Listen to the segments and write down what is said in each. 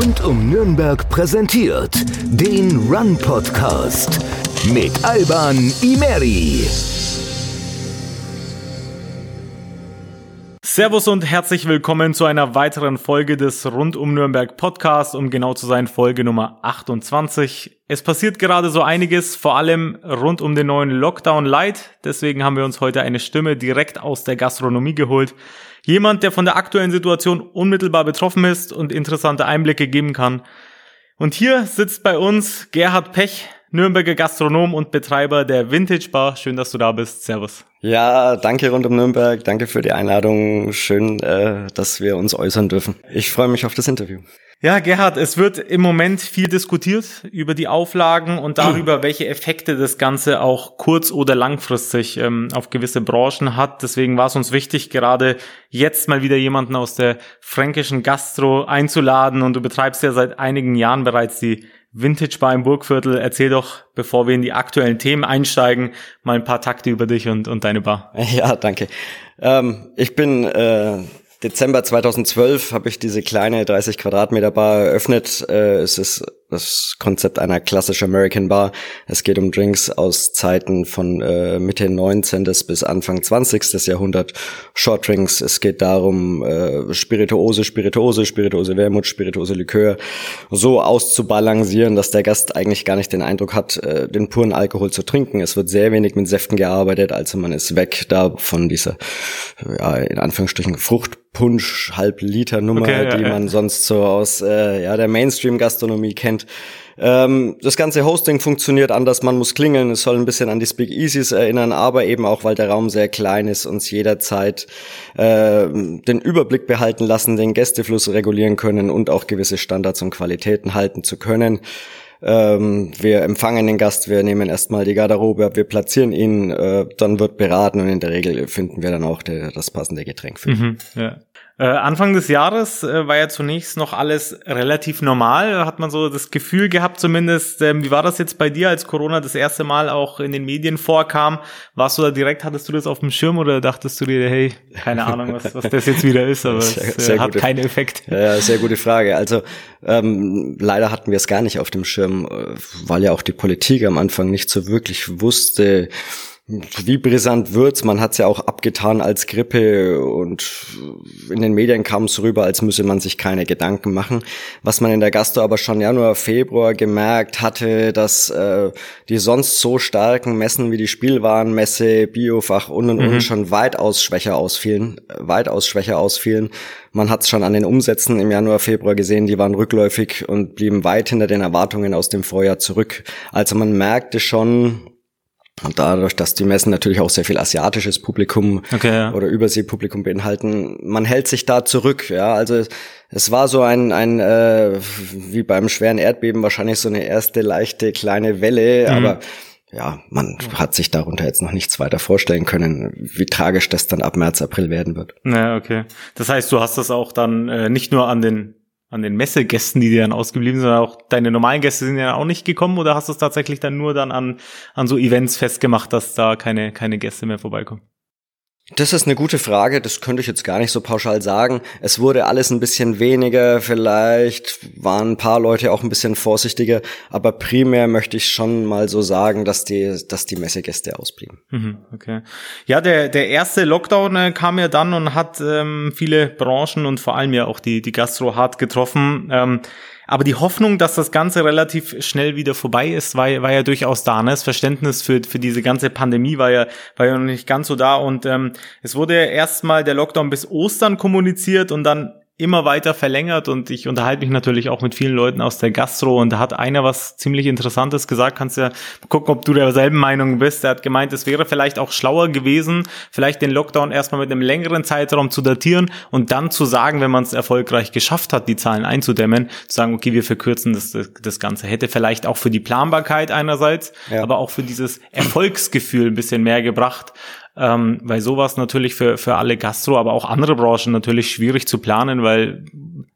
Rund um Nürnberg präsentiert den Run Podcast mit Alban Imeri. Servus und herzlich willkommen zu einer weiteren Folge des Rund um Nürnberg Podcast, um genau zu sein, Folge Nummer 28. Es passiert gerade so einiges, vor allem rund um den neuen Lockdown Light. Deswegen haben wir uns heute eine Stimme direkt aus der Gastronomie geholt. Jemand, der von der aktuellen Situation unmittelbar betroffen ist und interessante Einblicke geben kann. Und hier sitzt bei uns Gerhard Pech, Nürnberger Gastronom und Betreiber der Vintage Bar. Schön, dass du da bist. Servus. Ja, danke rund um Nürnberg. Danke für die Einladung. Schön, äh, dass wir uns äußern dürfen. Ich freue mich auf das Interview. Ja, Gerhard, es wird im Moment viel diskutiert über die Auflagen und darüber, welche Effekte das Ganze auch kurz- oder langfristig ähm, auf gewisse Branchen hat. Deswegen war es uns wichtig, gerade jetzt mal wieder jemanden aus der fränkischen Gastro einzuladen. Und du betreibst ja seit einigen Jahren bereits die Vintage Bar im Burgviertel. Erzähl doch, bevor wir in die aktuellen Themen einsteigen, mal ein paar Takte über dich und, und deine Bar. Ja, danke. Ähm, ich bin äh, Dezember 2012 habe ich diese kleine 30 Quadratmeter Bar eröffnet. Äh, es ist das Konzept einer klassischen American Bar. Es geht um Drinks aus Zeiten von äh, Mitte 19. bis Anfang 20. Jahrhundert. Short Drinks. Es geht darum, äh, Spirituose, Spirituose, Spirituose Wermut, Spirituose Likör so auszubalancieren, dass der Gast eigentlich gar nicht den Eindruck hat, äh, den puren Alkohol zu trinken. Es wird sehr wenig mit Säften gearbeitet, also man ist weg da von dieser, ja, in Anführungsstrichen Fruchtpunsch, halb Liter Nummer, okay, ja, die man sonst so aus äh, ja, der Mainstream-Gastronomie kennt kennt. Ähm, das ganze Hosting funktioniert anders, man muss klingeln, es soll ein bisschen an die Speak Easies erinnern, aber eben auch, weil der Raum sehr klein ist, uns jederzeit äh, den Überblick behalten lassen, den Gästefluss regulieren können und auch gewisse Standards und Qualitäten halten zu können. Ähm, wir empfangen den Gast, wir nehmen erstmal die Garderobe ab, wir platzieren ihn, äh, dann wird beraten und in der Regel finden wir dann auch der, das passende Getränk für ihn. Mhm, ja. Äh, Anfang des Jahres äh, war ja zunächst noch alles relativ normal, hat man so das Gefühl gehabt zumindest. Ähm, wie war das jetzt bei dir, als Corona das erste Mal auch in den Medien vorkam? Warst du da direkt, hattest du das auf dem Schirm oder dachtest du dir, hey, keine Ahnung, was, was das jetzt wieder ist, aber sehr, es äh, hat keinen Effekt. Ja, sehr gute Frage. Also ähm, leider hatten wir es gar nicht auf dem Schirm, weil ja auch die Politik am Anfang nicht so wirklich wusste, wie brisant wird's? Man hat's ja auch abgetan als Grippe und in den Medien kam es rüber, als müsse man sich keine Gedanken machen. Was man in der Gastro aber schon Januar, Februar gemerkt hatte, dass äh, die sonst so starken Messen wie die Spielwarenmesse, Biofach und und mhm. und schon weitaus schwächer ausfielen, weitaus schwächer ausfielen. Man hat's schon an den Umsätzen im Januar, Februar gesehen, die waren rückläufig und blieben weit hinter den Erwartungen aus dem Vorjahr zurück. Also man merkte schon, und dadurch, dass die Messen natürlich auch sehr viel asiatisches Publikum okay, ja. oder Überseepublikum beinhalten, man hält sich da zurück. Ja, also es war so ein, ein äh, wie beim schweren Erdbeben wahrscheinlich so eine erste leichte kleine Welle, mhm. aber ja, man hat sich darunter jetzt noch nichts weiter vorstellen können, wie tragisch das dann ab März, April werden wird. Ja, okay. Das heißt, du hast das auch dann äh, nicht nur an den an den Messegästen, die dir dann ausgeblieben sind, auch deine normalen Gäste sind ja auch nicht gekommen oder hast du es tatsächlich dann nur dann an, an so Events festgemacht, dass da keine, keine Gäste mehr vorbeikommen? Das ist eine gute Frage, das könnte ich jetzt gar nicht so pauschal sagen. Es wurde alles ein bisschen weniger, vielleicht waren ein paar Leute auch ein bisschen vorsichtiger, aber primär möchte ich schon mal so sagen, dass die, dass die Messegäste ausblieben. Mhm, okay. Ja, der, der erste Lockdown äh, kam ja dann und hat ähm, viele Branchen und vor allem ja auch die, die Gastro hart getroffen. Ähm, aber die Hoffnung, dass das Ganze relativ schnell wieder vorbei ist, war, war ja durchaus da. Ne? Das Verständnis für, für diese ganze Pandemie war ja, war ja noch nicht ganz so da. Und ähm, es wurde ja erstmal der Lockdown bis Ostern kommuniziert und dann immer weiter verlängert und ich unterhalte mich natürlich auch mit vielen Leuten aus der Gastro und da hat einer was ziemlich Interessantes gesagt, kannst ja gucken, ob du derselben Meinung bist. Er hat gemeint, es wäre vielleicht auch schlauer gewesen, vielleicht den Lockdown erstmal mit einem längeren Zeitraum zu datieren und dann zu sagen, wenn man es erfolgreich geschafft hat, die Zahlen einzudämmen, zu sagen, okay, wir verkürzen das, das, Ganze. Hätte vielleicht auch für die Planbarkeit einerseits, ja. aber auch für dieses Erfolgsgefühl ein bisschen mehr gebracht ähm, weil sowas natürlich für, für alle Gastro, aber auch andere Branchen natürlich schwierig zu planen, weil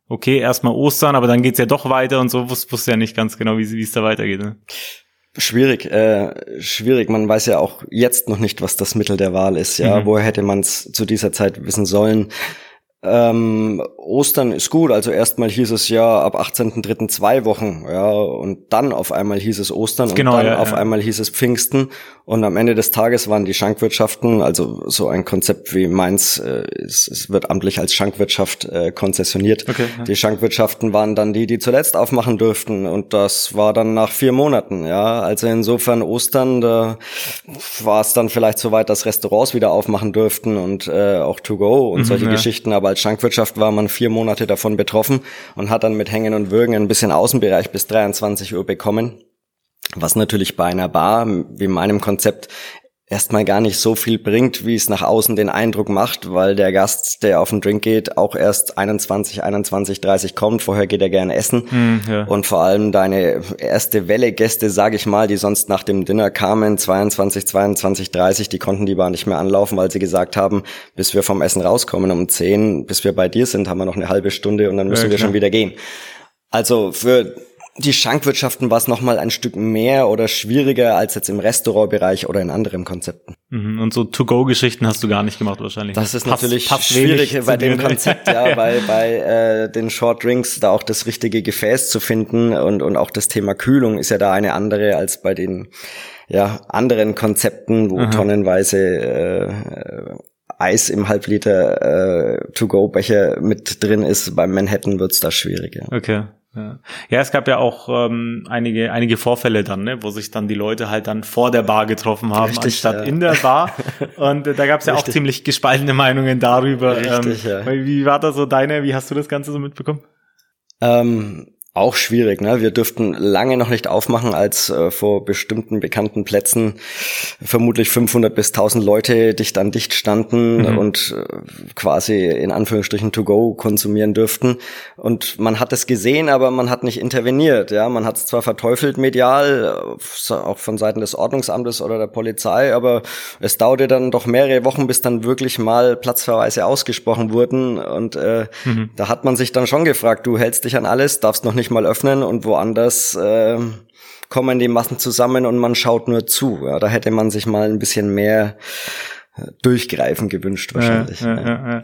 okay, erstmal Ostern, aber dann geht's ja doch weiter und so wusste wusste ja nicht ganz genau, wie es da weitergeht. Ne? Schwierig, äh, schwierig. Man weiß ja auch jetzt noch nicht, was das Mittel der Wahl ist. Ja, mhm. woher hätte man es zu dieser Zeit wissen sollen? Ähm, Ostern ist gut. Also erstmal hieß es ja ab 18.3. zwei Wochen, ja, und dann auf einmal hieß es Ostern und Genau, dann ja, auf ja. einmal hieß es Pfingsten und am Ende des Tages waren die Schankwirtschaften, also so ein Konzept wie meins, äh, es, es wird amtlich als Schankwirtschaft äh, konzessioniert. Okay, ja. Die Schankwirtschaften waren dann die, die zuletzt aufmachen durften und das war dann nach vier Monaten, ja. Also insofern Ostern, da war es dann vielleicht so weit, dass Restaurants wieder aufmachen durften und äh, auch to go und solche ja. Geschichten, aber als Schankwirtschaft war man vier Monate davon betroffen und hat dann mit Hängen und Würgen ein bisschen Außenbereich bis 23 Uhr bekommen. Was natürlich bei einer Bar, wie meinem Konzept, erstmal gar nicht so viel bringt, wie es nach außen den Eindruck macht, weil der Gast, der auf den Drink geht, auch erst 21, 21, 30 kommt. Vorher geht er gerne essen. Hm, ja. Und vor allem deine erste Welle Gäste, sage ich mal, die sonst nach dem Dinner kamen, 22, 22, 30, die konnten die Bar nicht mehr anlaufen, weil sie gesagt haben, bis wir vom Essen rauskommen um 10, bis wir bei dir sind, haben wir noch eine halbe Stunde und dann müssen Ja, wir schon wieder gehen. Also für die Schankwirtschaften war es nochmal ein Stück mehr oder schwieriger als jetzt im Restaurantbereich oder in anderen Konzepten. Mhm, Und so To-Go-Geschichten hast du gar nicht gemacht wahrscheinlich. Das ist Passt- natürlich passt schwierig bei dem? Konzept, ja, weil bei äh, den Short Drinks da auch das richtige Gefäß zu finden und, und auch das Thema Kühlung ist ja da eine andere als bei den ja, anderen Konzepten, wo tonnenweise äh, äh, Eis im Halbliter äh, To-Go-Becher mit drin ist. Beim Manhattan wird's da schwierig. Ja. Okay. Ja. ja, es gab ja auch ähm, einige, einige Vorfälle dann, ne, wo sich dann die Leute halt dann vor der Bar getroffen haben, Richtig, anstatt ja. in der Bar. Und äh, da gab es ja auch ziemlich gespaltene Meinungen darüber. Richtig, ähm, ja. Wie war da so deine, wie hast du das Ganze so mitbekommen? Ähm, auch schwierig, ne? Wir dürften lange noch nicht aufmachen, als äh, vor bestimmten bekannten Plätzen vermutlich 500 bis 1000 Leute dicht an dicht standen und äh, quasi in Anführungsstrichen to go konsumieren dürften. Und man hat es gesehen, aber man hat nicht interveniert, ja? Man hat es zwar verteufelt medial, äh, auch von Seiten des Ordnungsamtes oder der Polizei, aber es dauerte dann doch mehrere Wochen, bis dann wirklich mal Platzverweise ausgesprochen wurden und äh, da hat man sich dann schon gefragt, du hältst dich an alles, darfst noch nicht mal öffnen und woanders äh, kommen die Massen zusammen und man schaut nur zu. Ja, da hätte man sich mal ein bisschen mehr äh, durchgreifen gewünscht wahrscheinlich. Ja, ja. ja,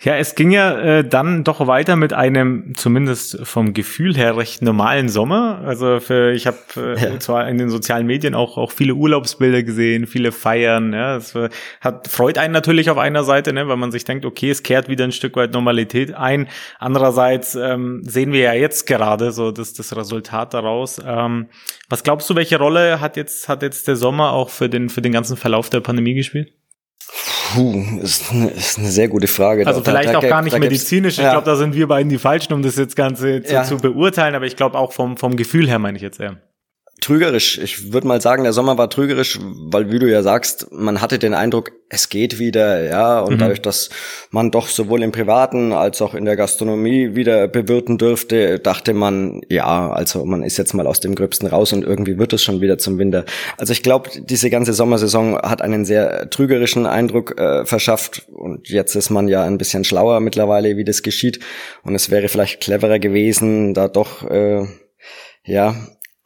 ja, es ging ja äh, dann doch weiter mit einem zumindest vom Gefühl her recht normalen Sommer. Also für ich habe äh, Ja. zwar in den sozialen Medien auch auch viele Urlaubsbilder gesehen, viele Feiern. Ja, es hat freut einen natürlich auf einer Seite, ne, weil man sich denkt, okay, es kehrt wieder ein Stück weit Normalität ein. Andererseits ähm, sehen wir ja jetzt gerade so das das Resultat daraus. Ähm, was glaubst du, welche Rolle hat jetzt hat jetzt der Sommer auch für den für den ganzen Verlauf der Pandemie gespielt? Puh, ist, eine, ist eine sehr gute Frage. Also Da- vielleicht da- auch gar nicht medizinisch. Ich ja. glaube, da sind wir beiden die Falschen, um das jetzt Ganze zu, Ja. zu beurteilen. Aber ich glaube auch vom, vom Gefühl her meine ich jetzt eher. Trügerisch. Ich würde mal sagen, der Sommer war trügerisch, weil wie du ja sagst, man hatte den Eindruck, es geht wieder, ja, und dadurch, dass man doch sowohl im Privaten als auch in der Gastronomie wieder bewirten dürfte, dachte man, ja, also man ist jetzt mal aus dem Gröbsten raus und irgendwie wird es schon wieder zum Winter. Also ich glaube, diese ganze Sommersaison hat einen sehr trügerischen Eindruck äh, verschafft und jetzt ist man ja ein bisschen schlauer mittlerweile, wie das geschieht und es wäre vielleicht cleverer gewesen, da doch äh, ja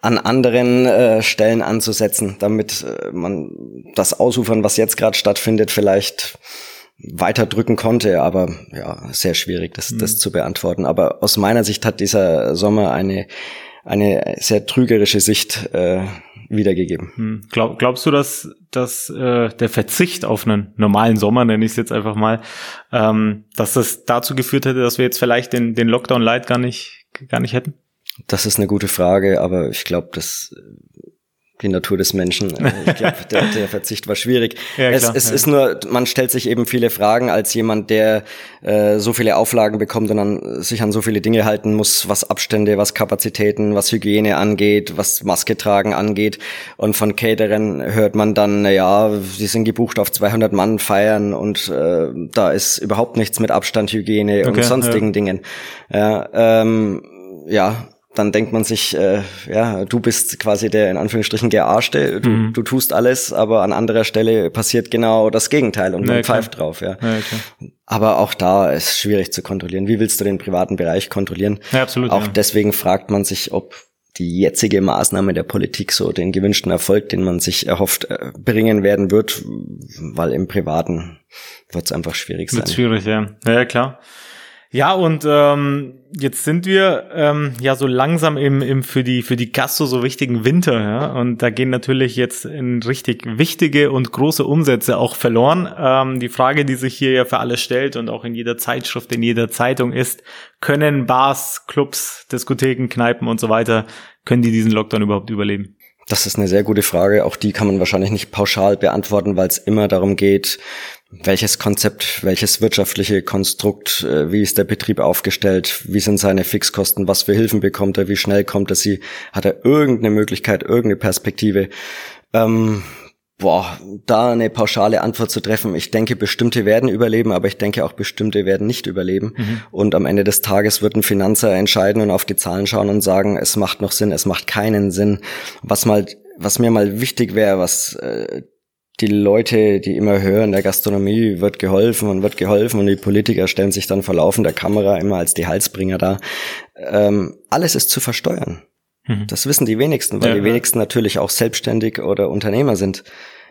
an anderen äh, Stellen anzusetzen, damit äh, man das Ausufern, was jetzt gerade stattfindet, vielleicht weiter drücken konnte. Aber ja, sehr schwierig, das, das zu beantworten. Aber aus meiner Sicht hat dieser Sommer eine eine sehr trügerische Sicht äh, wiedergegeben. Hm. Glaub, glaubst du, dass, dass äh, der Verzicht auf einen normalen Sommer, nenne ich es jetzt einfach mal, ähm, dass das dazu geführt hätte, dass wir jetzt vielleicht den, den Lockdown Light gar nicht, gar nicht hätten? Das ist eine gute Frage, aber ich glaube, dass die Natur des Menschen, äh, ich glaube, der, der Verzicht war schwierig. Ja, es es ja. ist nur, man stellt sich eben viele Fragen als jemand, der äh, so viele Auflagen bekommt und dann sich an so viele Dinge halten muss, was Abstände, was Kapazitäten, was Hygiene angeht, was Maske tragen angeht. Und von Caterern hört man dann, na ja, sie sind gebucht auf 200 Mann feiern und äh, da ist überhaupt nichts mit Abstand, Hygiene Okay, und sonstigen ja. Dingen. Ja, ähm, ja, dann denkt man sich, äh, ja, du bist quasi der in Anführungsstrichen Gearschte, du, Mhm. du tust alles, aber an anderer Stelle passiert genau das Gegenteil und man Ja, klar. pfeift drauf, ja. Ja. Aber auch da ist schwierig zu kontrollieren. Wie willst du den privaten Bereich kontrollieren? Ja, absolut, Auch ja. deswegen fragt man sich, ob die jetzige Maßnahme der Politik so den gewünschten Erfolg, den man sich erhofft, äh, bringen werden wird, weil im Privaten wird es einfach schwierig sein. Wird schwierig. Ja, ja, klar. Ja, und ähm, jetzt sind wir ähm, ja so langsam im, im für die für die Gastro so wichtigen Winter, ja. Und da gehen natürlich jetzt in richtig wichtige und große Umsätze auch verloren. Ähm, die Frage, die sich hier ja für alle stellt und auch in jeder Zeitschrift, in jeder Zeitung ist, können Bars, Clubs, Diskotheken, Kneipen und so weiter, können die diesen Lockdown überhaupt überleben? Das ist eine sehr gute Frage. Auch die kann man wahrscheinlich nicht pauschal beantworten, weil es immer darum geht, welches Konzept, welches wirtschaftliche Konstrukt, äh, wie ist der Betrieb aufgestellt, wie sind seine Fixkosten, was für Hilfen bekommt er, wie schnell kommt er sie, hat er irgendeine Möglichkeit, irgendeine Perspektive. Ähm, boah, da eine pauschale Antwort zu treffen. Ich denke, bestimmte werden überleben, aber ich denke auch bestimmte werden nicht überleben. Mhm. Und am Ende des Tages wird ein Finanzer entscheiden und auf die Zahlen schauen und sagen, es macht noch Sinn, es macht keinen Sinn. Was mal, was mir mal wichtig wäre, was äh, die Leute, die immer hören, der Gastronomie wird geholfen und wird geholfen und die Politiker stellen sich dann vor laufender Kamera immer als die Halsbringer da. Ähm, alles ist zu versteuern. Mhm. Das wissen die wenigsten, weil ja, die wenigsten natürlich auch selbstständig oder Unternehmer sind.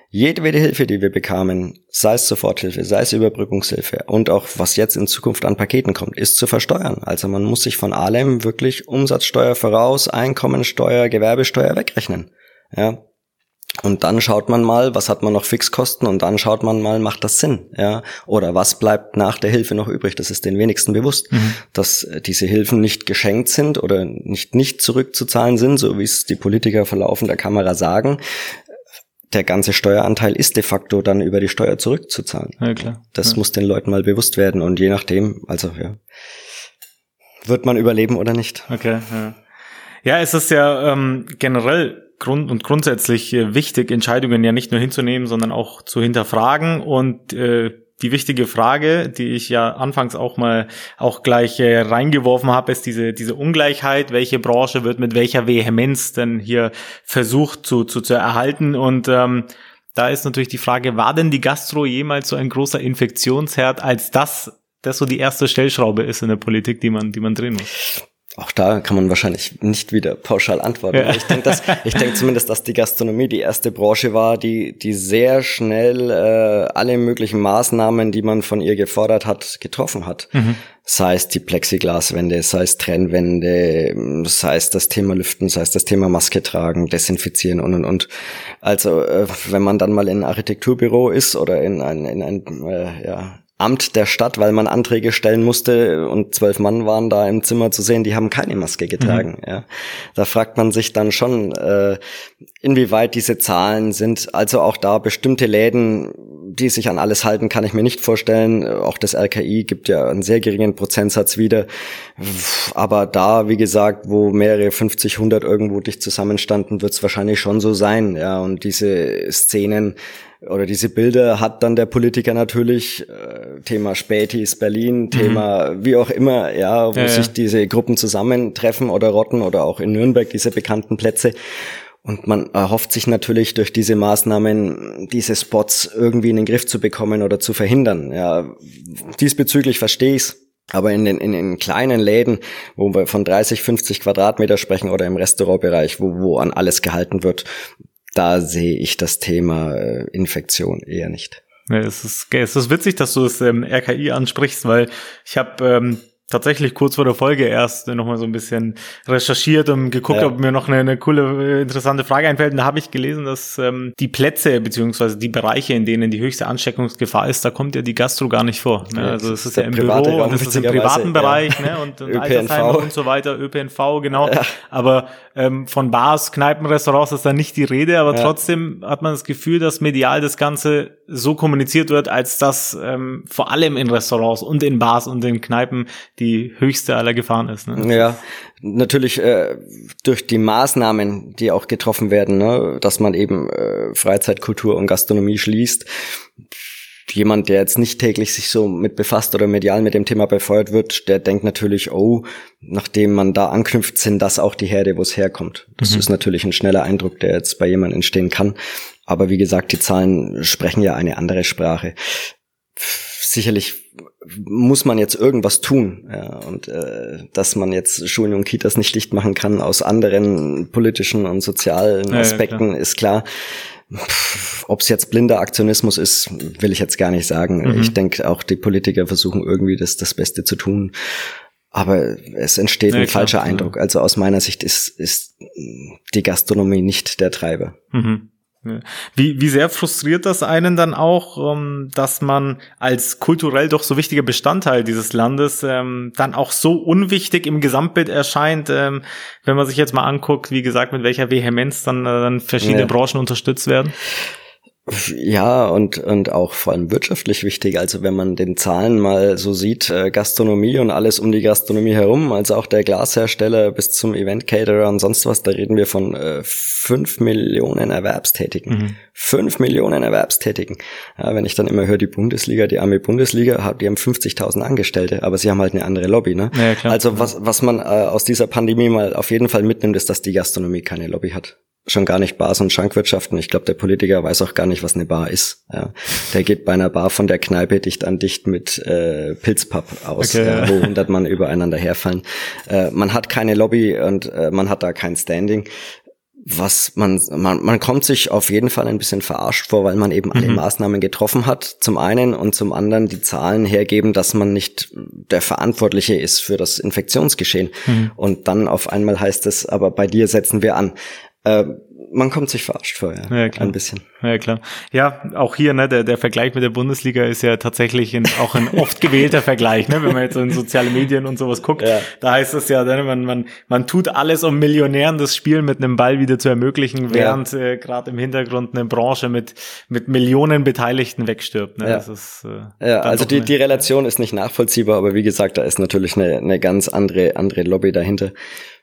Jedwede Hilfe, die wir bekamen, sei es Soforthilfe, sei es Überbrückungshilfe und auch was jetzt in Zukunft an Paketen kommt, ist zu versteuern. Also man muss sich von allem wirklich Umsatzsteuer voraus, Einkommensteuer, Gewerbesteuer wegrechnen. Ja, und dann schaut man mal, was hat man noch Fixkosten und dann schaut man mal, macht das Sinn, ja? Oder was bleibt nach der Hilfe noch übrig? Das ist den wenigsten bewusst, mhm. dass äh, diese Hilfen nicht geschenkt sind oder nicht nicht zurückzuzahlen sind, so wie es die Politiker vor laufender Kamera sagen. Der ganze Steueranteil ist de facto dann über die Steuer zurückzuzahlen. Ja, klar. Das ja. muss den Leuten mal bewusst werden und je nachdem, also ja, wird man überleben oder nicht. Okay, ja. Ja, es ist ja ähm, generell grund und grundsätzlich äh, wichtig, Entscheidungen ja nicht nur hinzunehmen, sondern auch zu hinterfragen und äh, die wichtige Frage, die ich ja anfangs auch mal auch gleich äh, reingeworfen habe, ist diese, diese Ungleichheit. Welche Branche wird mit welcher Vehemenz denn hier versucht zu, zu, zu erhalten? Und ähm, da ist natürlich die Frage, war denn die Gastro jemals so ein großer Infektionsherd, als das, das so die erste Stellschraube ist in der Politik, die man, die man drehen muss? Auch da kann man wahrscheinlich nicht wieder pauschal antworten. Ja. Ich denke, dass ich denke zumindest, dass die Gastronomie die erste Branche war, die die sehr schnell äh, alle möglichen Maßnahmen, die man von ihr gefordert hat, getroffen hat. Mhm. Sei es die Plexiglaswände, sei es Trennwände, sei es das Thema Lüften, sei es das Thema Maske tragen, desinfizieren und und und. Also äh, wenn man dann mal in ein Architekturbüro ist oder in ein in ein äh, ja Amt der Stadt, weil man Anträge stellen musste und zwölf Mann waren da im Zimmer zu sehen, die haben keine Maske getragen. Mhm. Ja. Da fragt man sich dann schon, äh, inwieweit diese Zahlen sind. Also auch da bestimmte Läden, die sich an alles halten, kann ich mir nicht vorstellen. Auch das RKI gibt ja einen sehr geringen Prozentsatz wieder. Aber da, wie gesagt, wo mehrere 50, 100 irgendwo dicht zusammenstanden, wird es wahrscheinlich schon so sein. Ja, und diese Szenen, oder diese Bilder hat dann der Politiker natürlich, äh, Thema Spätis Berlin, mhm. Thema wie auch immer, ja, wo ja, sich ja. diese Gruppen zusammentreffen oder rotten oder auch in Nürnberg diese bekannten Plätze. Und man erhofft sich natürlich durch diese Maßnahmen, diese Spots irgendwie in den Griff zu bekommen oder zu verhindern. Ja, diesbezüglich verstehe ich's. Aber in den, in den kleinen Läden, wo wir von 30, 50 Quadratmeter sprechen oder im Restaurantbereich, wo, wo an alles gehalten wird, da sehe ich das Thema äh, Infektion eher nicht. Ja, es, ist, es ist witzig, dass du es ähm, RKI ansprichst, weil ich habe ähm, tatsächlich kurz vor der Folge erst nochmal so ein bisschen recherchiert und geguckt, ja. ob mir noch eine, eine coole, interessante Frage einfällt. Und da habe ich gelesen, dass ähm, die Plätze beziehungsweise die Bereiche, in denen die höchste Ansteckungsgefahr ist, da kommt ja die Gastro gar nicht vor. Ne? Also es ist ja im Büro, Raum, das ist im privaten Bereich ne? und, und Altersheime und so weiter, ÖPNV, genau. Ja. Aber ähm, von Bars, Kneipen, Restaurants ist da nicht die Rede, aber ja. trotzdem hat man das Gefühl, dass medial das Ganze so kommuniziert wird, als dass ähm, vor allem in Restaurants und in Bars und in Kneipen die höchste aller Gefahren ist. Ne? Ja, natürlich äh, durch die Maßnahmen, die auch getroffen werden, ne, dass man eben äh, Freizeitkultur und Gastronomie schließt. Jemand, der jetzt nicht täglich sich so mit befasst oder medial mit dem Thema befeuert wird, der denkt natürlich, oh, nachdem man da anknüpft, sind das auch die Herde, wo es herkommt. Das mhm. ist natürlich ein schneller Eindruck, der jetzt bei jemandem entstehen kann. Aber wie gesagt, die Zahlen sprechen ja eine andere Sprache. Sicherlich muss man jetzt irgendwas tun. Ja, und äh, dass man jetzt Schulen und Kitas nicht dicht machen kann aus anderen politischen und sozialen Aspekten, ja, ja, klar. ist klar. Ob es jetzt blinder Aktionismus ist, will ich jetzt gar nicht sagen. Mhm. Ich denke, auch die Politiker versuchen irgendwie das, das Beste zu tun. Aber es entsteht ja, ein klar, falscher klar. Eindruck. Also aus meiner Sicht ist, ist die Gastronomie nicht der Treiber. Mhm. Wie, wie sehr frustriert das einen dann auch, ähm, dass man als kulturell doch so wichtiger Bestandteil dieses Landes ähm, dann auch so unwichtig im Gesamtbild erscheint, ähm, wenn man sich jetzt mal anguckt, wie gesagt, mit welcher Vehemenz dann, äh, dann verschiedene ja. Branchen unterstützt werden? Ja, und, und auch vor allem wirtschaftlich wichtig. Also wenn man den Zahlen mal so sieht, äh, Gastronomie und alles um die Gastronomie herum, also auch der Glashersteller bis zum Event-Caterer und sonst was, da reden wir von äh, fünf Millionen Erwerbstätigen. Mhm. Fünf Millionen Erwerbstätigen. Ja, wenn ich dann immer höre, die Bundesliga, die arme Bundesliga, die haben 50.000 Angestellte, aber sie haben halt eine andere Lobby. Ne? Ja, also was, was man äh, aus dieser Pandemie mal auf jeden Fall mitnimmt, ist, dass die Gastronomie keine Lobby hat schon gar nicht Bars und Schankwirtschaften. Ich glaube, der Politiker weiß auch gar nicht, was eine Bar ist. Ja. Der geht bei einer Bar von der Kneipe dicht an dicht mit äh, Pilzpapp aus, okay, äh, wo hundert Mann übereinander herfallen. Äh, man hat keine Lobby und äh, man hat da kein Standing. Was man, man, man kommt sich auf jeden Fall ein bisschen verarscht vor, weil man eben alle mhm. Maßnahmen getroffen hat, zum einen und zum anderen die Zahlen hergeben, dass man nicht der Verantwortliche ist für das Infektionsgeschehen. Mhm. Und dann auf einmal heißt es, aber bei dir setzen wir an. Äh, man kommt sich verarscht vor, ja, ja klar. ein bisschen. Ja, klar. Ja, auch hier, ne, der, der Vergleich mit der Bundesliga ist ja tatsächlich ein, auch ein oft gewählter Vergleich, ne, wenn man jetzt in soziale Medien und sowas guckt. Ja. Da heißt es ja, ne, man, man, man tut alles, um Millionären das Spiel mit einem Ball wieder zu ermöglichen, während ja. äh, gerade im Hintergrund eine Branche mit, mit Millionen Beteiligten wegstirbt. Ne? Ja, das ist, äh, ja also die, die Relation ist nicht nachvollziehbar, aber wie gesagt, da ist natürlich eine, eine ganz andere, andere Lobby dahinter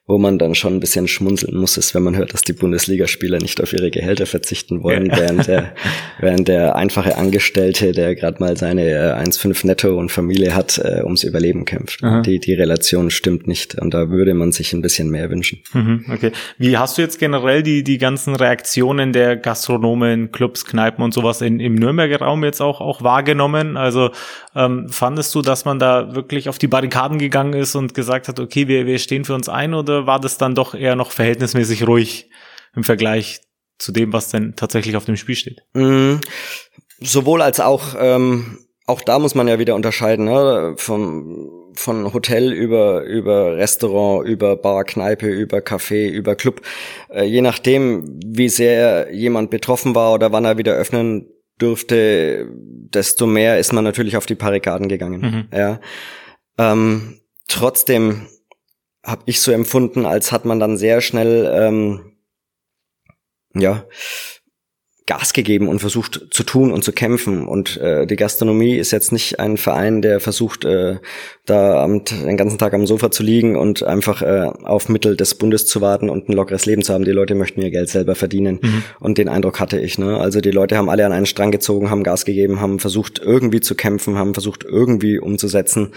wo man dann schon ein bisschen schmunzeln muss, ist, wenn man hört, dass die Bundesligaspieler nicht auf ihre Gehälter verzichten wollen, ja. während, der, während der einfache Angestellte, der gerade mal seine 1,5 äh, netto und Familie hat, äh, ums Überleben kämpft. Die, die Relation stimmt nicht und da würde man sich ein bisschen mehr wünschen. Mhm, okay. Wie hast du jetzt generell die, die ganzen Reaktionen der Gastronomen, Clubs, Kneipen und sowas in, im Nürnberger Raum jetzt auch, auch wahrgenommen? Also ähm, fandest du, dass man da wirklich auf die Barrikaden gegangen ist und gesagt hat, okay, wir, wir stehen für uns ein oder war das dann doch eher noch verhältnismäßig ruhig im Vergleich zu dem, was denn tatsächlich auf dem Spiel steht? Mm, sowohl als auch, ähm, auch da muss man ja wieder unterscheiden, ne? Vom, von Hotel über, über Restaurant, über Bar, Kneipe, über Café, über Club. Äh, je nachdem, wie sehr jemand betroffen war oder wann er wieder öffnen dürfte, desto mehr ist man natürlich auf die Barrikaden gegangen. Mhm. Ja. Ähm, trotzdem habe ich so empfunden, als hat man dann sehr schnell ähm, ja Gas gegeben und versucht zu tun und zu kämpfen. Und äh, die Gastronomie ist jetzt nicht ein Verein, der versucht, äh, da am, den ganzen Tag am Sofa zu liegen und einfach äh, auf Mittel des Bundes zu warten und ein lockeres Leben zu haben. Die Leute möchten ihr Geld selber verdienen. Mhm. Und den Eindruck hatte ich. Ne? Also die Leute haben alle an einen Strang gezogen, haben Gas gegeben, haben versucht irgendwie zu kämpfen, haben versucht irgendwie umzusetzen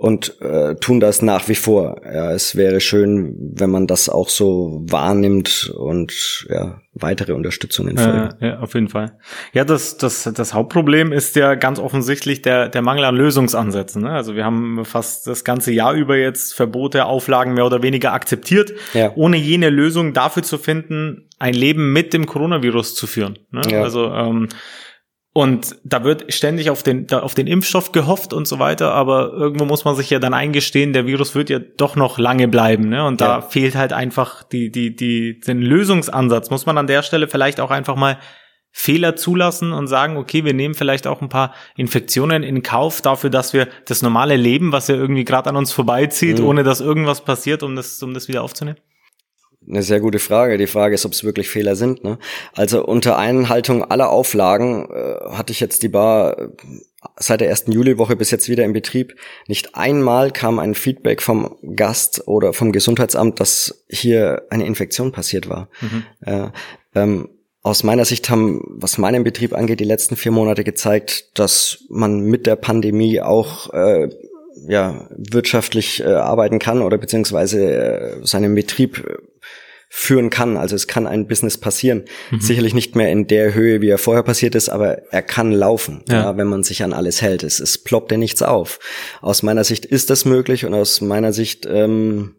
und äh, tun das nach wie vor. Ja, es wäre schön, wenn man das auch so wahrnimmt und ja, weitere Unterstützung in Folge. Ja, ja, auf jeden Fall. Ja, das, das, das Hauptproblem ist ja ganz offensichtlich der, der Mangel an Lösungsansätzen. Ne? Also wir haben fast das ganze Jahr über jetzt Verbote, Auflagen mehr oder weniger akzeptiert, ja. ohne jene Lösung dafür zu finden, ein Leben mit dem Coronavirus zu führen. Ne? Ja. Also ähm, und da wird ständig auf den, auf den Impfstoff gehofft und so weiter, aber irgendwo muss man sich ja dann eingestehen, der Virus wird ja doch noch lange bleiben, ne? Und da ja. fehlt halt einfach die, die, die, den Lösungsansatz. Muss man an der Stelle vielleicht auch einfach mal Fehler zulassen und sagen, okay, wir nehmen vielleicht auch ein paar Infektionen in Kauf dafür, dass wir das normale Leben, was ja irgendwie gerade an uns vorbeizieht, mhm. ohne dass irgendwas passiert, um das, um das wieder aufzunehmen? Eine sehr gute Frage. Die Frage ist, ob es wirklich Fehler sind. Ne? Also unter Einhaltung aller Auflagen äh, hatte ich jetzt die Bar äh, seit der ersten Juliwoche bis jetzt wieder in Betrieb. Nicht einmal kam ein Feedback vom Gast oder vom Gesundheitsamt, dass hier eine Infektion passiert war. Mhm. Äh, ähm, aus meiner Sicht haben, was meinen Betrieb angeht, die letzten vier Monate gezeigt, dass man mit der Pandemie auch äh, ja, wirtschaftlich äh, arbeiten kann oder beziehungsweise äh, seinen Betrieb äh, führen kann. Also es kann ein Business passieren. Mhm. Sicherlich nicht mehr in der Höhe, wie er vorher passiert ist, aber er kann laufen, ja. ja wenn man sich an alles hält. Es, es ploppt ja nichts auf. Aus meiner Sicht ist das möglich und aus meiner Sicht ähm,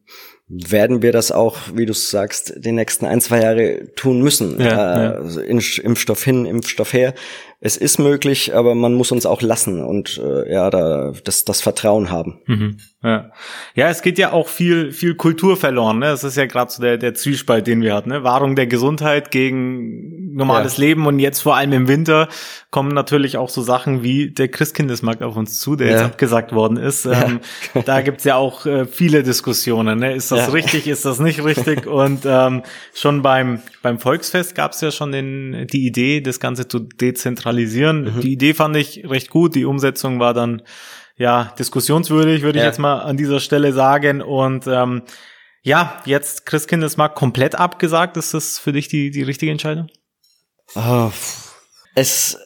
werden wir das auch, wie du sagst, die nächsten ein, zwei Jahre tun müssen. Ja, äh, ja. Also Impfstoff hin, Impfstoff her es ist möglich, aber man muss uns auch lassen und äh, ja, da das, das Vertrauen haben. Mhm, ja. ja, es geht ja auch viel viel Kultur verloren. Ne? Das ist ja gerade so der der Zwiespalt, den wir hatten. Ne? Wahrung der Gesundheit gegen normales ja. Leben und jetzt vor allem im Winter kommen natürlich auch so Sachen wie der Christkindesmarkt auf uns zu, der ja. jetzt abgesagt worden ist. Ähm, da gibt's ja auch äh, viele Diskussionen. Ne? Ist das richtig? Ist das nicht richtig? Und ähm, schon beim beim Volksfest gab's ja schon den, die Idee, das Ganze zu dezentralisieren zentralisieren. Mhm. Die Idee fand ich recht gut. Die Umsetzung war dann ja diskussionswürdig, würde ja. ich jetzt mal an dieser Stelle sagen. Und ähm, ja, jetzt Christkindesmarkt komplett abgesagt. Ist das für dich die, die richtige Entscheidung? Oh, es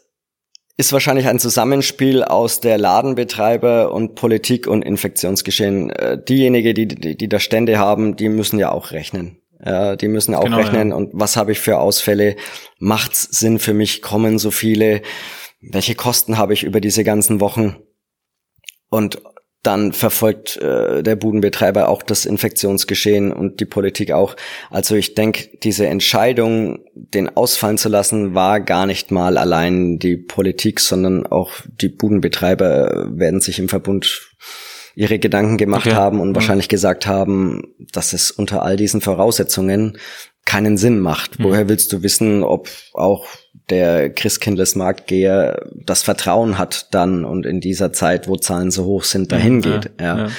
ist wahrscheinlich ein Zusammenspiel aus der Ladenbetreiber und Politik und Infektionsgeschehen. Äh, diejenigen, die, die, die da Stände haben, die müssen ja auch rechnen. Ja, die müssen auch genau, rechnen ja. und was habe ich für Ausfälle? Macht's Sinn für mich? Kommen so viele? Welche Kosten habe ich über diese ganzen Wochen? Und dann verfolgt äh, der Budenbetreiber auch das Infektionsgeschehen und die Politik auch. Also ich denke, diese Entscheidung, den ausfallen zu lassen, war gar nicht mal allein die Politik, sondern auch die Budenbetreiber werden sich im Verbund ihre Gedanken gemacht okay. haben und mhm. wahrscheinlich gesagt haben, dass es unter all diesen Voraussetzungen keinen Sinn macht. Mhm. Woher willst du wissen, ob auch der Christkindlesmarktgeher das Vertrauen hat dann und in dieser Zeit, wo Zahlen so hoch sind, dahin ja, geht? Ja. ja.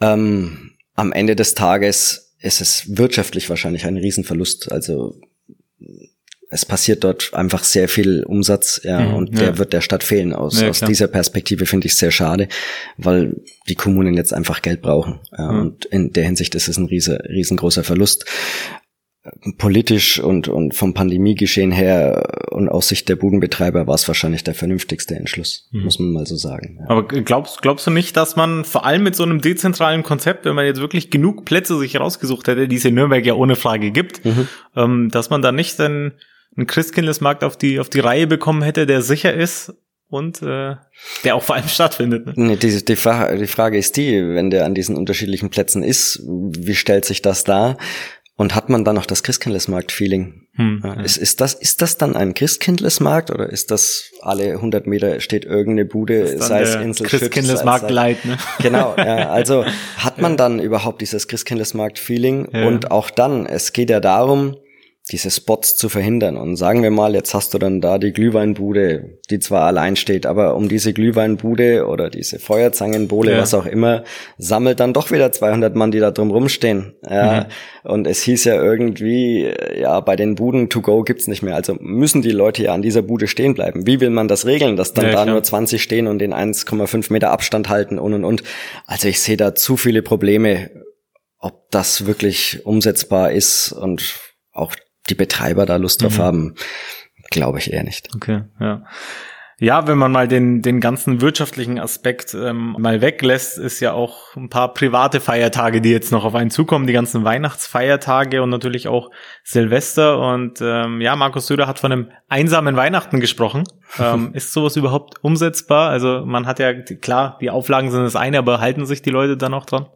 Ähm, am Ende des Tages ist es wirtschaftlich wahrscheinlich ein Riesenverlust. Also es passiert dort einfach sehr viel Umsatz, ja, mhm, und der ja. wird der Stadt fehlen. Aus, ja, aus dieser Perspektive finde ich sehr schade, weil die Kommunen jetzt einfach Geld brauchen. Ja, mhm. Und in der Hinsicht ist es ein riesen, riesengroßer Verlust. Politisch und, und vom Pandemiegeschehen her und aus Sicht der Budenbetreiber war es wahrscheinlich der vernünftigste Entschluss, mhm. muss man mal so sagen. Ja. Aber glaubst, glaubst du nicht, dass man vor allem mit so einem dezentralen Konzept, wenn man jetzt wirklich genug Plätze sich rausgesucht hätte, die es in Nürnberg ja ohne Frage gibt, mhm. ähm, dass man da nicht dann einen Christkindlesmarkt auf die, auf die Reihe bekommen hätte, der sicher ist und äh, der auch vor allem stattfindet. Ne? Nee, die, die, Frage, die Frage ist die, wenn der an diesen unterschiedlichen Plätzen ist, wie stellt sich das dar? Und hat man dann noch das Christkindlesmarkt-Feeling? Hm, ja. ist, ist, das, ist das dann ein Christkindlesmarkt oder ist das alle 100 Meter steht irgendeine Bude, sei es Insel Christkindlesmarkt Light, ne? Genau, ja, also hat man dann überhaupt dieses Christkindlesmarkt-Feeling? Und auch dann, es geht ja darum, diese Spots zu verhindern. Und sagen wir mal, jetzt hast du dann da die Glühweinbude, die zwar allein steht, aber um diese Glühweinbude oder diese Feuerzangenbowle, ja. was auch immer, sammelt dann doch wieder 200 Mann, die da drum rumstehen. Ja, mhm. Und es hieß ja irgendwie, ja, bei den Buden to go gibt's nicht mehr. Also müssen die Leute ja an dieser Bude stehen bleiben. Wie will man das regeln, dass dann ja, da klar. nur 20 stehen und den 1,5 Meter Abstand halten und und und. Also ich sehe da zu viele Probleme, ob das wirklich umsetzbar ist und auch die Betreiber da Lust drauf mhm. haben, glaube ich eher nicht. Okay, ja. Ja, wenn man mal den, den ganzen wirtschaftlichen Aspekt ähm, mal weglässt, ist ja auch ein paar private Feiertage, die jetzt noch auf einen zukommen, die ganzen Weihnachtsfeiertage und natürlich auch Silvester. Und ähm, ja, Markus Söder hat von einem einsamen Weihnachten gesprochen. Ähm, ist sowas überhaupt umsetzbar? Also man hat ja, klar, die Auflagen sind das eine, aber halten sich die Leute dann auch dran?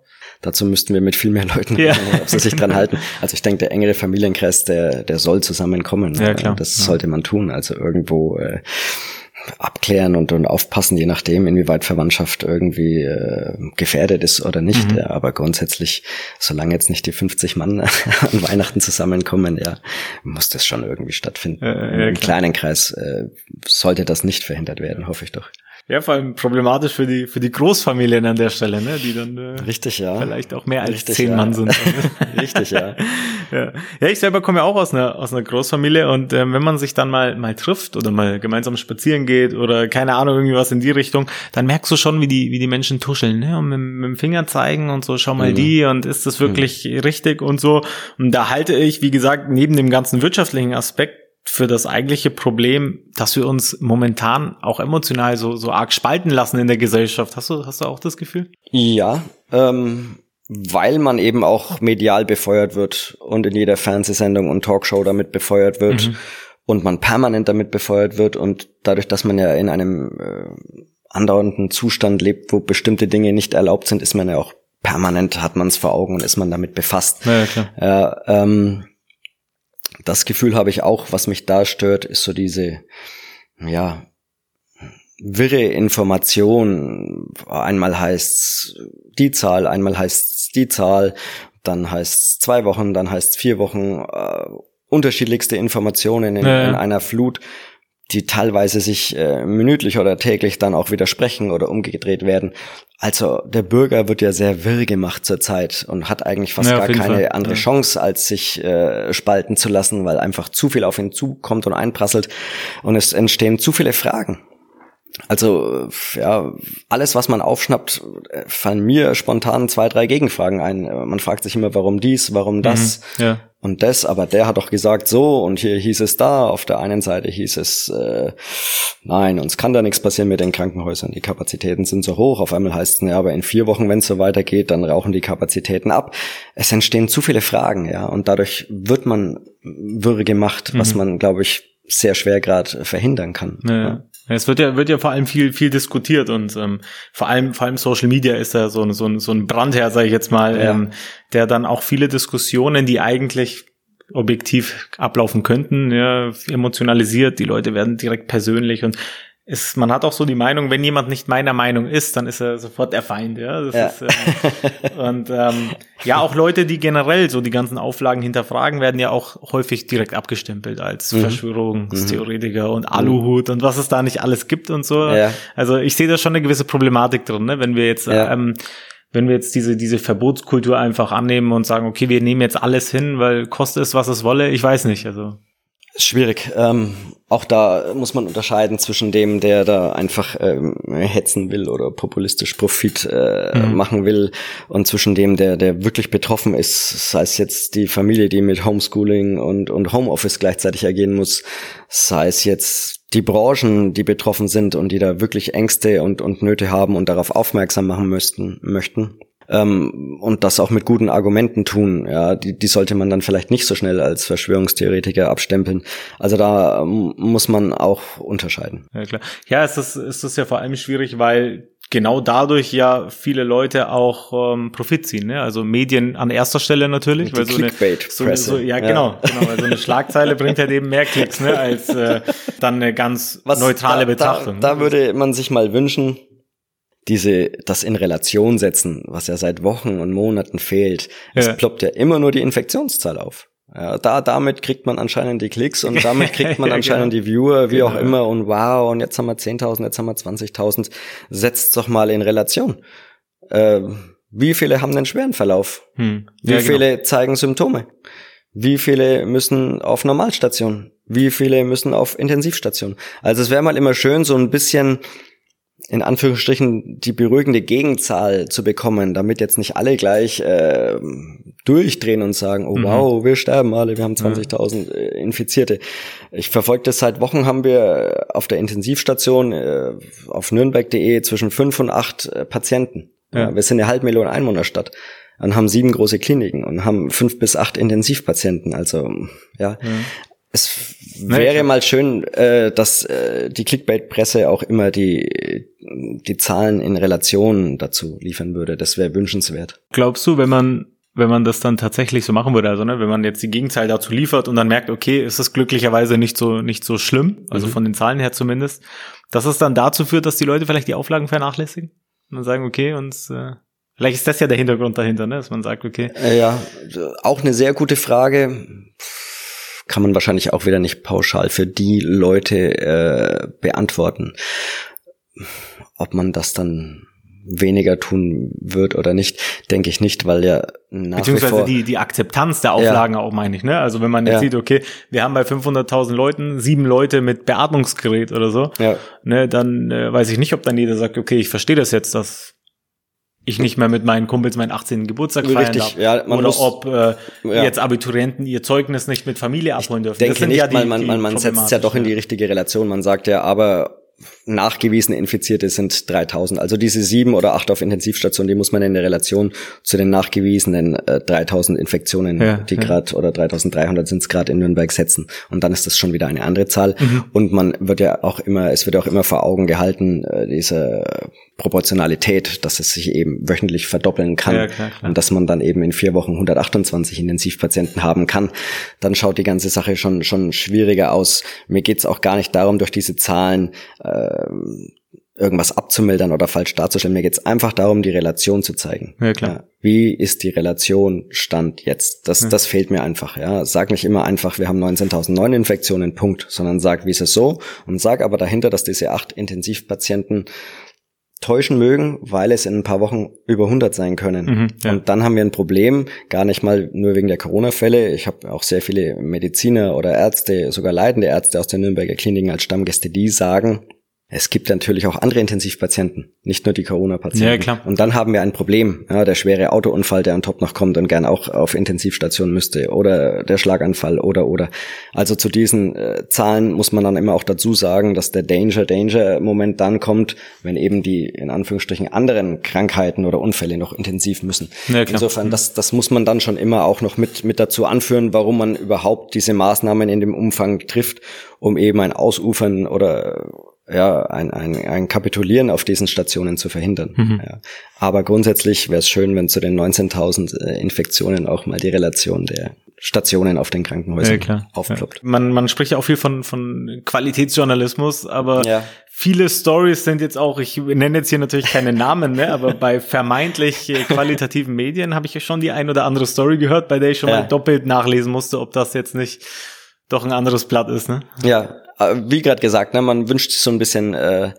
Dazu müssten wir mit viel mehr Leuten ja. ob sie sich dran halten. Also ich denke, der engere Familienkreis, der, der soll zusammenkommen. Ja, klar. Das ja. sollte man tun. Also irgendwo äh, abklären und, und aufpassen, je nachdem, inwieweit Verwandtschaft irgendwie äh, gefährdet ist oder nicht. Mhm. Ja, aber grundsätzlich, solange jetzt nicht die 50 Mann an Weihnachten zusammenkommen, ja, muss das schon irgendwie stattfinden. Äh, ja, Im kleinen Kreis äh, sollte das nicht verhindert werden, hoffe ich doch. Ja, vor allem problematisch für die für die Großfamilien an der Stelle, ne, die dann äh, richtig ja vielleicht auch mehr als Richtig, zehn ja. Mann sind. Richtig ja. ja. Ja, ich selber komme ja auch aus einer aus einer Großfamilie und ähm, wenn man sich dann mal mal trifft oder mal gemeinsam spazieren geht oder keine Ahnung irgendwie was in die Richtung, dann merkst du schon, wie die wie die Menschen tuscheln, ne, und mit, mit dem Finger zeigen und so, schau mal mhm. die und ist das wirklich mhm. richtig und so. Und da halte ich, wie gesagt, neben dem ganzen wirtschaftlichen Aspekt für das eigentliche Problem, dass wir uns momentan auch emotional so, so arg spalten lassen in der Gesellschaft. Hast du, hast du auch das Gefühl? Ja, ähm, weil man eben auch medial befeuert wird und in jeder Fernsehsendung und Talkshow damit befeuert wird mhm. und man permanent damit befeuert wird und dadurch, dass man ja in einem äh, andauernden Zustand lebt, wo bestimmte Dinge nicht erlaubt sind, ist man ja auch permanent hat man es vor Augen und ist man damit befasst. Ja, klar. Ja, ähm, das Gefühl habe ich auch, was mich da stört, ist so diese, ja, wirre Information. Einmal heißt's die Zahl, einmal heißt's die Zahl, dann heißt's zwei Wochen, dann heißt's vier Wochen, äh, unterschiedlichste Informationen in, ja. in einer Flut die teilweise sich äh, minütlich oder täglich dann auch widersprechen oder umgedreht werden. Also der Bürger wird ja sehr wirr gemacht zurzeit und hat eigentlich fast ja, gar keine Fall. andere ja. Chance, als sich äh, spalten zu lassen, weil einfach zu viel auf ihn zukommt und einprasselt und es entstehen zu viele Fragen. Also ja, alles, was man aufschnappt, fallen mir spontan zwei, drei Gegenfragen ein. Man fragt sich immer, warum dies, warum das mhm, ja. und das, aber der hat doch gesagt so und hier hieß es da. Auf der einen Seite hieß es äh, nein, uns kann da nichts passieren mit den Krankenhäusern. Die Kapazitäten sind so hoch. Auf einmal heißt es, ja, aber in vier Wochen, wenn es so weitergeht, dann rauchen die Kapazitäten ab. Es entstehen zu viele Fragen, ja, und dadurch wird man wirre gemacht, mhm. was man, glaube ich, sehr schwer gerade verhindern kann. Ja. ja. Es wird ja, wird ja vor allem viel, viel diskutiert und ähm, vor allem, vor allem Social Media ist ja so, ein so, ein so ein Brandherr, sage ich jetzt mal, ja. ähm, der dann auch viele Diskussionen, die eigentlich objektiv ablaufen könnten, ja, emotionalisiert, die Leute werden direkt persönlich und ist, man hat auch so die Meinung, wenn jemand nicht meiner Meinung ist, dann ist er sofort der Feind, ja. Ja. Ist, ähm, und ähm, ja, auch Leute, die generell so die ganzen Auflagen hinterfragen, werden ja auch häufig direkt abgestempelt als mhm. Verschwörungstheoretiker mhm. und Aluhut und was es da nicht alles gibt und so. Ja. Also ich sehe da schon eine gewisse Problematik drin, ne? wenn wir jetzt ähm, wenn wir jetzt diese, diese Verbotskultur einfach annehmen und sagen, okay, wir nehmen jetzt alles hin, weil kostet es, was es wolle, ich weiß nicht. Also Schwierig. Ähm, auch da muss man unterscheiden zwischen dem, der da einfach ähm, hetzen will oder populistisch Profit äh, mhm. machen will und zwischen dem, der, der wirklich betroffen ist, sei es jetzt die Familie, die mit Homeschooling und, und Homeoffice gleichzeitig agieren muss, sei es jetzt die Branchen, die betroffen sind und die da wirklich Ängste und, und Nöte haben und darauf aufmerksam machen müssten, möchten ähm, und das auch mit guten Argumenten tun. Ja, die, die sollte man dann vielleicht nicht so schnell als Verschwörungstheoretiker abstempeln. Also da ähm, muss man auch unterscheiden. Ja klar. Ja, es ist, es ist ja vor allem schwierig, weil genau dadurch ja viele Leute auch ähm, Profit ziehen. Ne? Also Medien an erster Stelle natürlich. Weil so eine, so, so, ja, ja, genau. genau weil so eine Schlagzeile bringt halt eben mehr Klicks ne, als äh, dann eine ganz Was neutrale da, Betrachtung. Da, da würde man sich mal wünschen, diese, das in Relation setzen, was ja seit Wochen und Monaten fehlt. Es ploppt ja immer nur die Infektionszahl auf. Ja, da, damit kriegt man anscheinend die Klicks und damit kriegt man anscheinend genau. die Viewer, wie genau. auch immer, und wow, und jetzt haben wir 10.000, jetzt haben wir 20.000. Setzt doch mal in Relation. Äh, wie viele haben den schweren Verlauf? Hm. Wie ja, viele genau. zeigen Symptome? Wie viele müssen auf Normalstation? Wie viele müssen auf Intensivstation? Also es wäre mal immer schön, so ein bisschen in Anführungsstrichen die beruhigende Gegenzahl zu bekommen, damit jetzt nicht alle gleich äh, durchdrehen und sagen, oh mhm. wow, wir sterben alle, wir haben 20.000 äh, Infizierte. Ich verfolge das seit Wochen, haben wir auf der Intensivstation äh, auf nürnberg.de zwischen fünf und acht äh, Patienten. Ja. Wir sind eine halbe Million Einwohnerstadt und haben sieben große Kliniken und haben fünf bis acht Intensivpatienten. Also ja, ja. Es wäre mal schön, äh, dass äh, die Clickbait-Presse auch immer die, die Zahlen in Relation dazu liefern würde. Das wäre wünschenswert. Glaubst du, wenn man wenn man das dann tatsächlich so machen würde, also ne, wenn man jetzt die Gegenzahl dazu liefert und dann merkt, okay, ist es glücklicherweise nicht so nicht so schlimm, also mhm. von den Zahlen her zumindest, dass es dann dazu führt, dass die Leute vielleicht die Auflagen vernachlässigen und dann sagen, okay, uns äh, vielleicht ist das ja der Hintergrund dahinter, ne, dass man sagt, okay. Äh, ja, auch eine sehr gute Frage kann man wahrscheinlich auch wieder nicht pauschal für die Leute äh, beantworten. Ob man das dann weniger tun wird oder nicht, denke ich nicht, weil ja nach Beziehungsweise wie vor, die, die Akzeptanz der Auflagen ja. auch, meine ich, ne? Also wenn man jetzt ja. sieht, okay, wir haben bei 500.000 Leuten sieben Leute mit Beatmungsgerät oder so, ja. ne, dann äh, weiß ich nicht, ob dann jeder sagt, okay, ich verstehe das jetzt, dass ich nicht mehr mit meinen Kumpels meinen 18. Geburtstag feiern Richtig, darf. Ja, man oder muss, ob äh, ja. jetzt Abiturienten ihr Zeugnis nicht mit Familie abholen dürfen. Ich denke nicht, ja die, man, man, man setzt es ja doch in die richtige Relation. Man sagt ja, aber nachgewiesene Infizierte sind 3000. Also diese sieben oder acht auf Intensivstation, die muss man in der Relation zu den nachgewiesenen äh, 3000 Infektionen, ja, die ja. gerade oder 3300 sind es gerade in Nürnberg setzen. Und dann ist das schon wieder eine andere Zahl. Mhm. Und man wird ja auch immer, es wird auch immer vor Augen gehalten, äh, diese Proportionalität, dass es sich eben wöchentlich verdoppeln kann Ja, klar, klar. und dass man dann eben in vier Wochen 128 Intensivpatienten haben kann, dann schaut die ganze Sache schon schon schwieriger aus. Mir geht's auch gar nicht darum, durch diese Zahlen ähm, irgendwas abzumildern oder falsch darzustellen. Mir geht's einfach darum, die Relation zu zeigen. Ja, klar. wie ist die Relation Stand jetzt? Das, das fehlt mir einfach. Ja, sag nicht immer einfach, wir haben 19.000 Neuinfektionen, Punkt, sondern sag, wie ist es so? Und sag aber dahinter, dass diese acht Intensivpatienten täuschen mögen, weil es in ein paar Wochen über 100 sein können. Mhm, ja. Und dann haben wir ein Problem, gar nicht mal nur wegen der Corona-Fälle. Ich habe auch sehr viele Mediziner oder Ärzte, sogar leitende Ärzte aus den Nürnberger Kliniken als Stammgäste, die sagen, es gibt natürlich auch andere Intensivpatienten, nicht nur die Corona-Patienten. Ja, klar. Und dann haben wir ein Problem. Ja, der schwere Autounfall, der an top noch kommt und gern auch auf Intensivstation müsste. Oder der Schlaganfall oder oder. Also zu diesen äh, Zahlen muss man dann immer auch dazu sagen, dass der Danger-Danger-Moment dann kommt, wenn eben die in Anführungsstrichen anderen Krankheiten oder Unfälle noch intensiv müssen. Ja, klar. Insofern, das, das muss man dann schon immer auch noch mit, mit dazu anführen, warum man überhaupt diese Maßnahmen in dem Umfang trifft, um eben ein Ausufern oder ja, ein, ein, ein Kapitulieren auf diesen Stationen zu verhindern. Mhm. Ja. Aber grundsätzlich wäre es schön, wenn zu den 19.000 äh, Infektionen auch mal die Relation der Stationen auf den Krankenhäusern Ja, aufploppt. Ja. Man, man spricht ja auch viel von, von Qualitätsjournalismus, aber Ja. viele Stories sind jetzt auch, ich nenne jetzt hier natürlich keine Namen, ne, aber bei vermeintlich äh, qualitativen Medien habe ich ja schon die ein oder andere Story gehört, bei der ich schon mal doppelt nachlesen musste, ob das jetzt nicht doch ein anderes Blatt ist, ne? Ja, äh, wie gerade gesagt, ne, man wünscht sich so ein bisschen äh,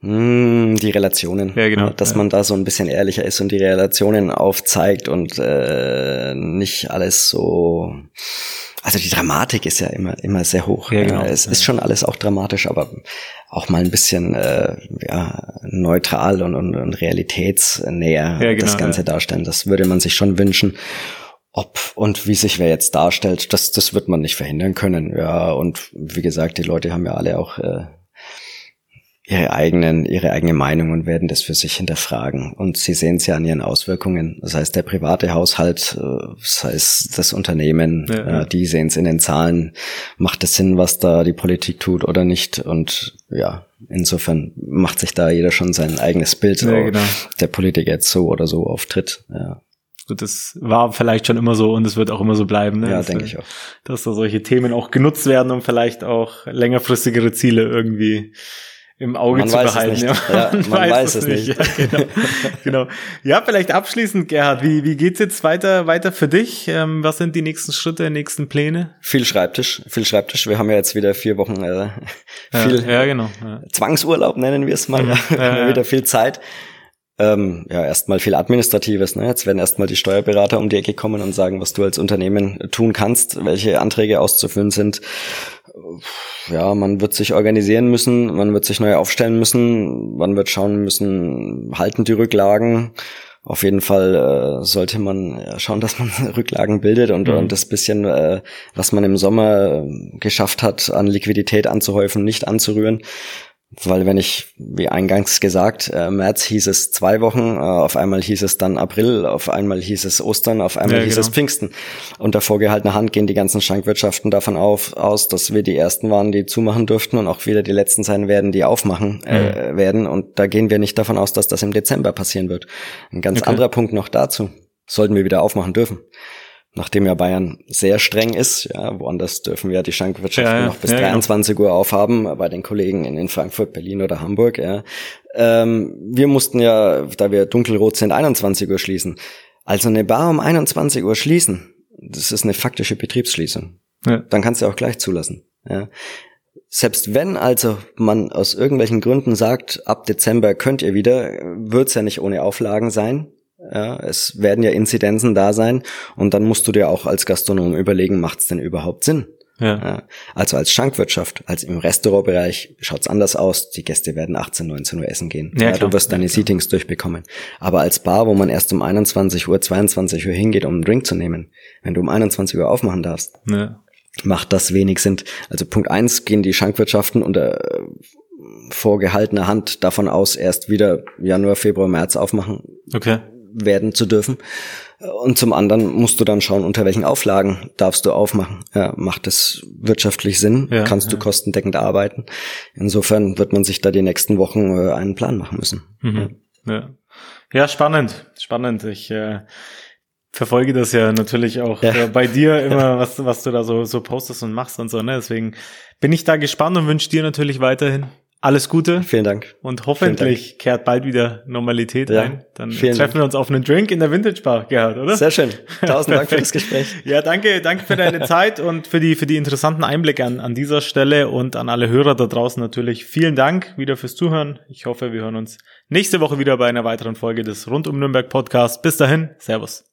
mh, die Relationen, Ja, genau. dass Ja. man da so ein bisschen ehrlicher ist und die Relationen aufzeigt und äh, nicht alles so. Also die Dramatik ist ja immer immer sehr hoch. Ja, genau. Es Ja. ist schon alles auch dramatisch, aber auch mal ein bisschen äh, ja, neutral und, und, und realitätsnäher Ja, genau, das Ganze darstellen. Das würde man sich schon wünschen. Ob und wie sich wer jetzt darstellt, das, das wird man nicht verhindern können. Ja, und wie gesagt, die Leute haben ja alle auch äh, ihre eigenen, ihre eigene Meinung und werden das für sich hinterfragen. Und sie sehen es ja an ihren Auswirkungen. Das heißt, der private Haushalt, äh, das heißt das Unternehmen, Ja, ja. äh, die sehen es in den Zahlen. Macht es Sinn, was da die Politik tut oder nicht? Und ja, insofern macht sich da jeder schon sein eigenes Bild, Ja, ob genau. der Politiker jetzt so oder so auftritt. Ja, das war vielleicht schon immer so und es wird auch immer so bleiben, ne? ja denke ich auch. Dass da solche Themen auch genutzt werden, um vielleicht auch längerfristigere Ziele irgendwie im Auge Man zu weiß es behalten. nicht. Ja, Ja, man weiß es nicht. Ja, genau. genau. Ja, vielleicht abschließend, Gerhard, wie, wie geht's jetzt weiter, weiter für dich? Ähm, was sind die nächsten Schritte, nächsten Pläne? Viel Schreibtisch, viel Schreibtisch. Wir haben ja jetzt wieder vier Wochen äh, viel ja, genau. Zwangsurlaub nennen wir es mal. Ja. wieder viel Zeit. Ähm, ja, erstmal viel Administratives. Ne? Jetzt werden erstmal die Steuerberater um die Ecke kommen und sagen, was du als Unternehmen tun kannst, welche Anträge auszufüllen sind. Ja, man wird sich organisieren müssen, man wird sich neu aufstellen müssen, man wird schauen müssen, halten die Rücklagen. Auf jeden Fall äh, sollte man schauen, dass man Rücklagen bildet und, Mhm. und das bisschen, äh, was man im Sommer äh, geschafft hat, an Liquidität anzuhäufen, nicht anzurühren. Weil wenn ich, wie eingangs gesagt, äh, März hieß es zwei Wochen, äh, auf einmal hieß es dann April, auf einmal hieß es Ostern, auf einmal Ja, hieß genau. es Pfingsten. Unter vorgehaltener Hand gehen die ganzen Schankwirtschaften davon auf, aus, dass wir die Ersten waren, die zumachen durften und auch wieder die Letzten sein werden, die aufmachen äh, werden. Und da gehen wir nicht davon aus, dass das im Dezember passieren wird. Ein ganz Okay. anderer Punkt noch dazu. Sollten wir wieder aufmachen dürfen. Nachdem ja Bayern sehr streng ist, ja, woanders dürfen wir die Schankwirtschaften Ja, ja, noch bis ja, genau. 23 Uhr aufhaben, bei den Kollegen in, in Frankfurt, Berlin oder Hamburg, ja. Ähm, wir mussten ja, da wir dunkelrot sind, 21 Uhr schließen. Also eine Bar um 21 Uhr schließen, das ist eine faktische Betriebsschließung. Ja. Dann kannst du auch gleich zulassen. Ja. Selbst wenn also man aus irgendwelchen Gründen sagt, ab Dezember könnt ihr wieder, wird's ja nicht ohne Auflagen sein. Ja, es werden ja Inzidenzen da sein und dann musst du dir auch als Gastronom überlegen, macht's denn überhaupt Sinn? Ja. Also als Schankwirtschaft, als im Restaurantbereich schaut's anders aus. Die Gäste werden 18, 19 Uhr essen gehen. Ja, Ja, du wirst deine Ja. Seatings durchbekommen. Aber als Bar, wo man erst um 21 Uhr, 22 Uhr hingeht, um einen Drink zu nehmen, wenn du um 21 Uhr aufmachen darfst, Ja. macht das wenig Sinn. Also Punkt eins gehen die Schankwirtschaften unter äh, vorgehaltener Hand davon aus, erst wieder Januar, Februar, März aufmachen. Okay. Werden zu dürfen. Und zum anderen musst du dann schauen, unter welchen Auflagen darfst du aufmachen. Ja, macht es wirtschaftlich Sinn? Ja, Kannst du kostendeckend arbeiten? Insofern wird man sich da die nächsten Wochen äh, einen Plan machen müssen. Mhm. Ja. ja, spannend, spannend. Ich äh, verfolge das ja natürlich auch ja. äh, bei dir immer, was, was du da so, so postest und machst und so. Ne? Deswegen bin ich da gespannt und wünsche dir natürlich weiterhin alles Gute. Vielen Dank. Und hoffentlich Dank. kehrt bald wieder Normalität ja, ein. Dann treffen Dank. wir uns auf einen Drink in der Vintage Bar, Gerhard, oder? Sehr schön. Tausend Dank für das Gespräch. Ja, danke, danke für deine Zeit und für die, für die interessanten Einblicke an, an dieser Stelle und an alle Hörer da draußen natürlich. Vielen Dank wieder fürs Zuhören. Ich hoffe, wir hören uns nächste Woche wieder bei einer weiteren Folge des Rund um Nürnberg Podcast. Bis dahin. Servus.